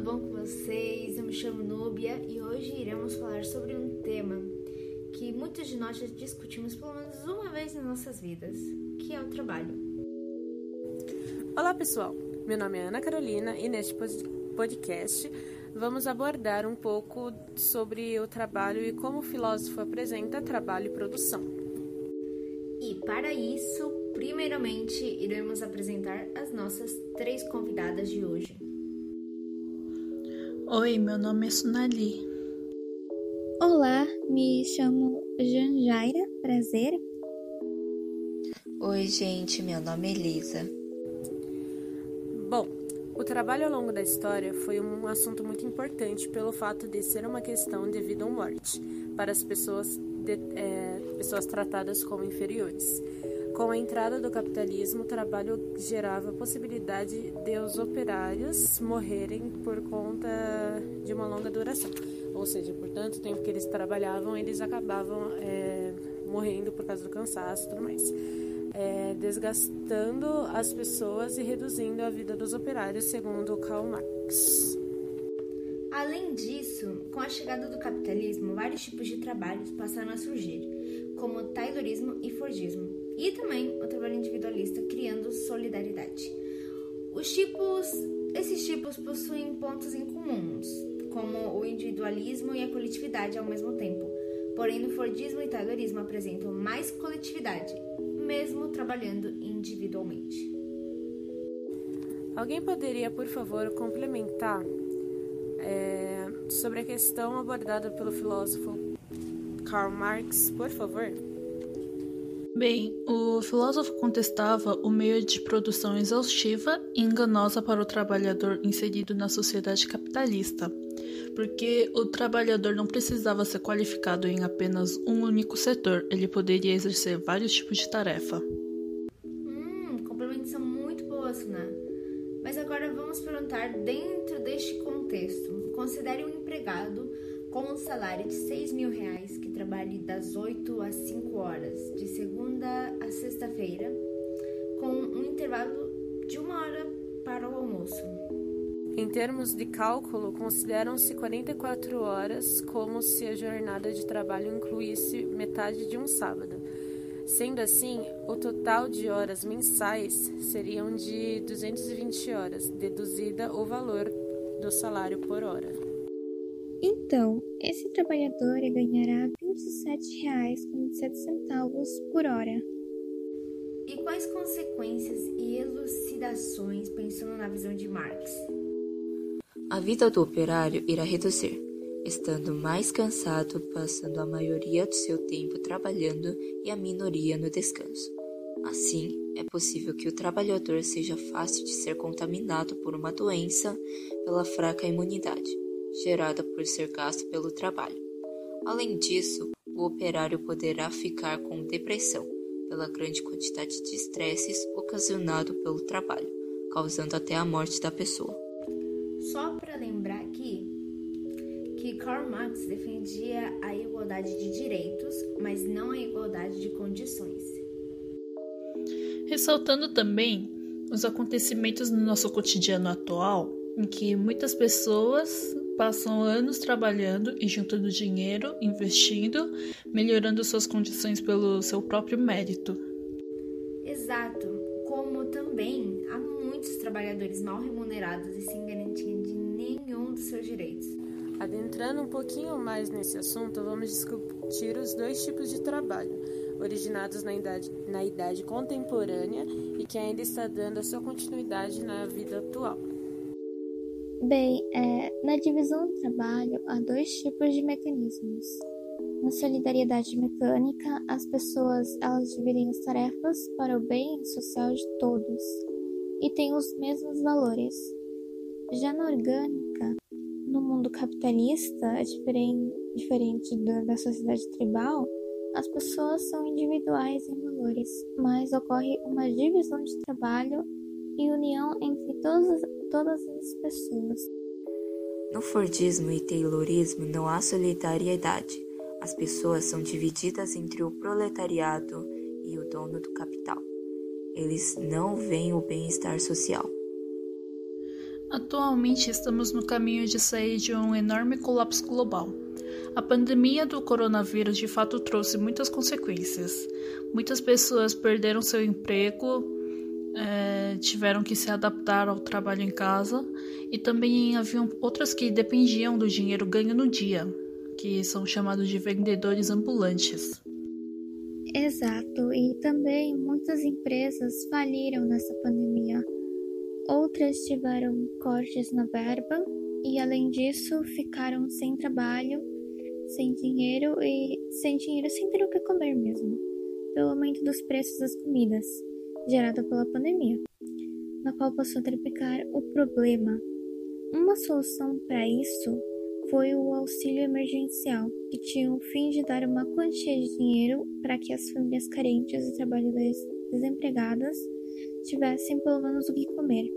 bom com vocês? Eu me chamo Núbia e hoje iremos falar sobre um tema que muitos de nós já discutimos pelo menos uma vez em nossas vidas, que é o trabalho. Olá pessoal, meu nome é Ana Carolina e neste podcast vamos abordar um pouco sobre o trabalho e como o filósofo apresenta trabalho e produção. E para isso, primeiramente iremos apresentar as nossas três convidadas de hoje. Oi, meu nome é Sunali. Olá, me chamo Janjaira, prazer. Oi, gente, meu nome é Elisa. Bom, o trabalho ao longo da história foi um assunto muito importante pelo fato de ser uma questão de vida ou morte para as pessoas, de, é, pessoas tratadas como inferiores. Com a entrada do capitalismo, o trabalho gerava a possibilidade de os operários morrerem por conta de uma longa duração. Ou seja, por tanto tempo que eles trabalhavam, eles acabavam é, morrendo por causa do cansaço e tudo mais. É, desgastando as pessoas e reduzindo a vida dos operários, segundo Karl Marx. Além disso, com a chegada do capitalismo, vários tipos de trabalhos passaram a surgir, como o taylorismo e fordismo, e também o trabalho individualista, criando solidariedade. Os tipos, esses tipos possuem pontos em comuns, como o individualismo e a coletividade ao mesmo tempo. Porém, no Fordismo e Taylorismo apresentam mais coletividade, mesmo trabalhando individualmente. Alguém poderia, por favor, complementar é, sobre a questão abordada pelo filósofo Karl Marx, por favor? Bem, o filósofo contestava o meio de produção exaustiva e enganosa para o trabalhador inserido na sociedade capitalista, porque o trabalhador não precisava ser qualificado em apenas um único setor, ele poderia exercer vários tipos de tarefa. Hum, complementos são muito boas, né? Mas agora vamos perguntar dentro deste contexto. Considere um empregado com um salário de 6 mil reais que trabalhe das 8 às 5 horas, de segunda a sexta-feira, com um intervalo de uma hora para o almoço. Em termos de cálculo, consideram-se 44 horas como se a jornada de trabalho incluísse metade de um sábado. Sendo assim, o total de horas mensais seriam de 220 horas, deduzida o valor do salário por hora. Então, esse trabalhador ganhará R$ 27,27 por hora. E quais consequências e elucidações pensando na visão de Marx? A vida do operário irá reduzir, estando mais cansado, passando a maioria do seu tempo trabalhando e a minoria no descanso. Assim, é possível que o trabalhador seja fácil de ser contaminado por uma doença pela fraca imunidade, gerada por ser gasto pelo trabalho. Além disso, o operário poderá ficar com depressão pela grande quantidade de estresses ocasionado pelo trabalho, causando até a morte da pessoa. Só para lembrar aqui que Karl Marx defendia a igualdade de direitos, mas não a igualdade de condições. Ressaltando também os acontecimentos no nosso cotidiano atual, em que muitas pessoas passam anos trabalhando e juntando dinheiro, investindo, melhorando suas condições pelo seu próprio mérito. Exato, como também há muitos trabalhadores mal remunerados e sem garantia de nenhum dos seus direitos. Adentrando um pouquinho mais nesse assunto, vamos discutir os dois tipos de trabalho, originados na idade, na idade contemporânea e que ainda está dando a sua continuidade na vida atual. Bem, é, na divisão do trabalho há dois tipos de mecanismos. Na solidariedade mecânica, as pessoas elas dividem as tarefas para o bem social de todos e têm os mesmos valores. Já na orgânica, no mundo capitalista, é diferente, diferente da, da sociedade tribal, as pessoas são individuais em valores, mas ocorre uma divisão de trabalho e união entre todas, todas as pessoas. No Fordismo e Taylorismo não há solidariedade. As pessoas são divididas entre o proletariado e o dono do capital. Eles não veem o bem-estar social. Atualmente estamos no caminho de sair de um enorme colapso global. A pandemia do coronavírus de fato trouxe muitas consequências. Muitas pessoas perderam seu emprego, é, tiveram que se adaptar ao trabalho em casa e também haviam outras que dependiam do dinheiro ganho no dia, que são chamados de vendedores ambulantes. Exato, e também muitas empresas faliram nessa pandemia. Outras tiveram cortes na verba e, além disso, ficaram sem trabalho, sem dinheiro e sem dinheiro sem ter o que comer mesmo, pelo aumento dos preços das comidas, gerado pela pandemia, na qual passou a triplicar o problema. Uma solução para isso foi o auxílio emergencial, que tinha o fim de dar uma quantia de dinheiro para que as famílias carentes e trabalhadoras desempregadas tivessem pelo menos o que comer.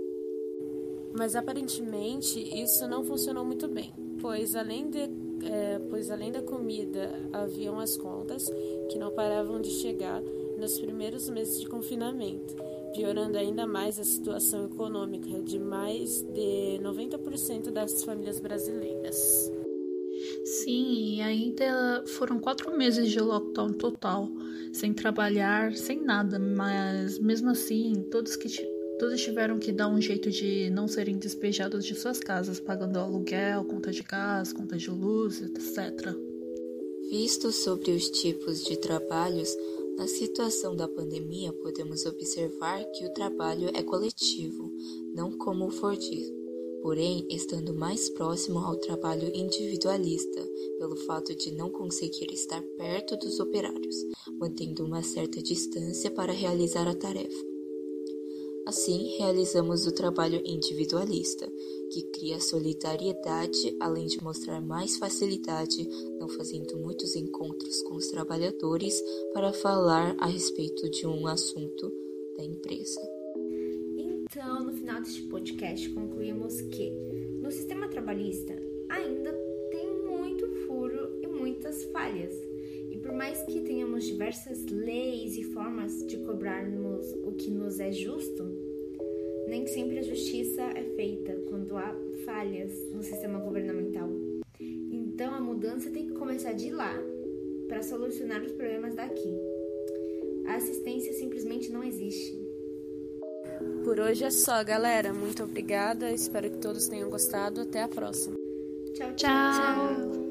Mas aparentemente isso não funcionou muito bem, pois além, de, é, pois além da comida haviam as contas que não paravam de chegar nos primeiros meses de confinamento piorando ainda mais a situação econômica de mais de 90% das famílias brasileiras. Sim, e ainda foram quatro meses de lockdown total, sem trabalhar, sem nada, mas mesmo assim, todos que todos tiveram que dar um jeito de não serem despejados de suas casas, pagando aluguel, conta de gás, conta de luz, etc. Visto sobre os tipos de trabalhos, na situação da pandemia, podemos observar que o trabalho é coletivo, não como o Fordismo, porém estando mais próximo ao trabalho individualista, pelo fato de não conseguir estar perto dos operários, mantendo uma certa distância para realizar a tarefa. Assim, realizamos o trabalho individualista, que cria solidariedade além de mostrar mais facilidade, não fazendo muitos encontros com os trabalhadores para falar a respeito de um assunto da empresa. Então, no final deste podcast, concluímos que no sistema trabalhista ainda tem muito furo e muitas falhas. E por mais que tenhamos diversas leis e formas de cobrarmos o que nos é justo, nem sempre a justiça é feita quando há falhas no sistema governamental. Então a mudança tem que começar de lá para solucionar os problemas daqui. A assistência simplesmente não existe. Por hoje é só, galera. Muito obrigada. Espero que todos tenham gostado. Até a próxima. Tchau, tchau. tchau.